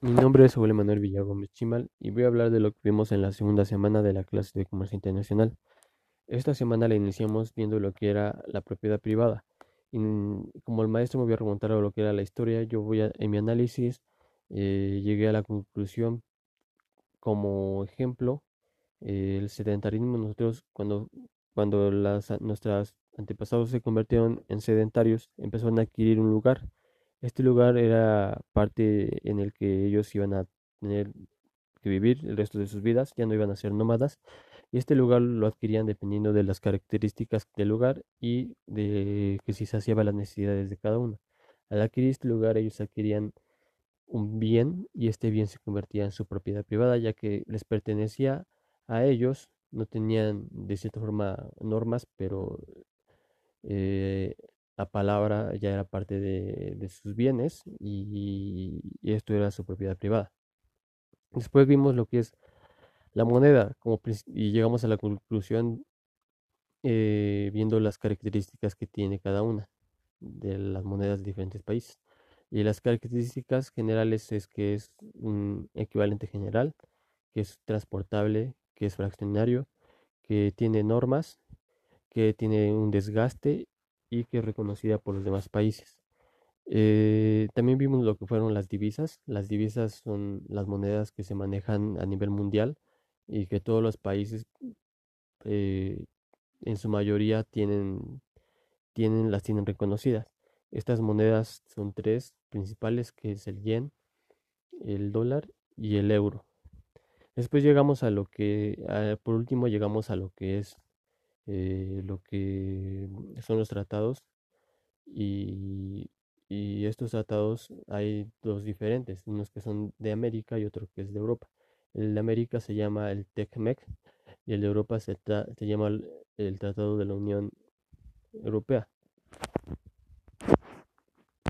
Mi nombre es Saúl Manuel Villagómez Chimal y voy a hablar de lo que vimos en la segunda semana de la clase de comercio internacional. Esta semana la iniciamos viendo lo que era la propiedad privada. Y como el maestro me voy a remontar a lo que era la historia, yo voy a, en mi análisis eh, llegué a la conclusión como ejemplo el sedentarismo nosotros cuando cuando las, nuestros antepasados se convirtieron en sedentarios empezaron a adquirir un lugar este lugar era parte en el que ellos iban a tener que vivir el resto de sus vidas, ya no iban a ser nómadas, y este lugar lo adquirían dependiendo de las características del lugar y de que si hacía las necesidades de cada uno. Al adquirir este lugar ellos adquirían un bien y este bien se convertía en su propiedad privada ya que les pertenecía a ellos, no tenían de cierta forma normas, pero eh, la palabra ya era parte de, sus bienes y, esto era su propiedad privada. Después vimos lo que es la moneda y llegamos a la conclusión eh, viendo las características que tiene cada una de las monedas de diferentes países. Y las características generales es que es un equivalente general, que es transportable, que es fraccionario, que tiene normas, que tiene un desgaste y que es reconocida por los demás países. Eh, también vimos lo que fueron las divisas. Las divisas son las monedas que se manejan a nivel mundial y que todos los países eh, en su mayoría tienen, tienen, las tienen reconocidas. Estas monedas son tres principales, que es el yen, el dólar y el euro. Después llegamos a lo que, por último llegamos a lo que es eh, lo que son los tratados y, estos tratados hay dos diferentes, unos que son de América y otro que es de Europa. El de América se llama el TECMEC y el de Europa se, llama el, Tratado de la Unión Europea.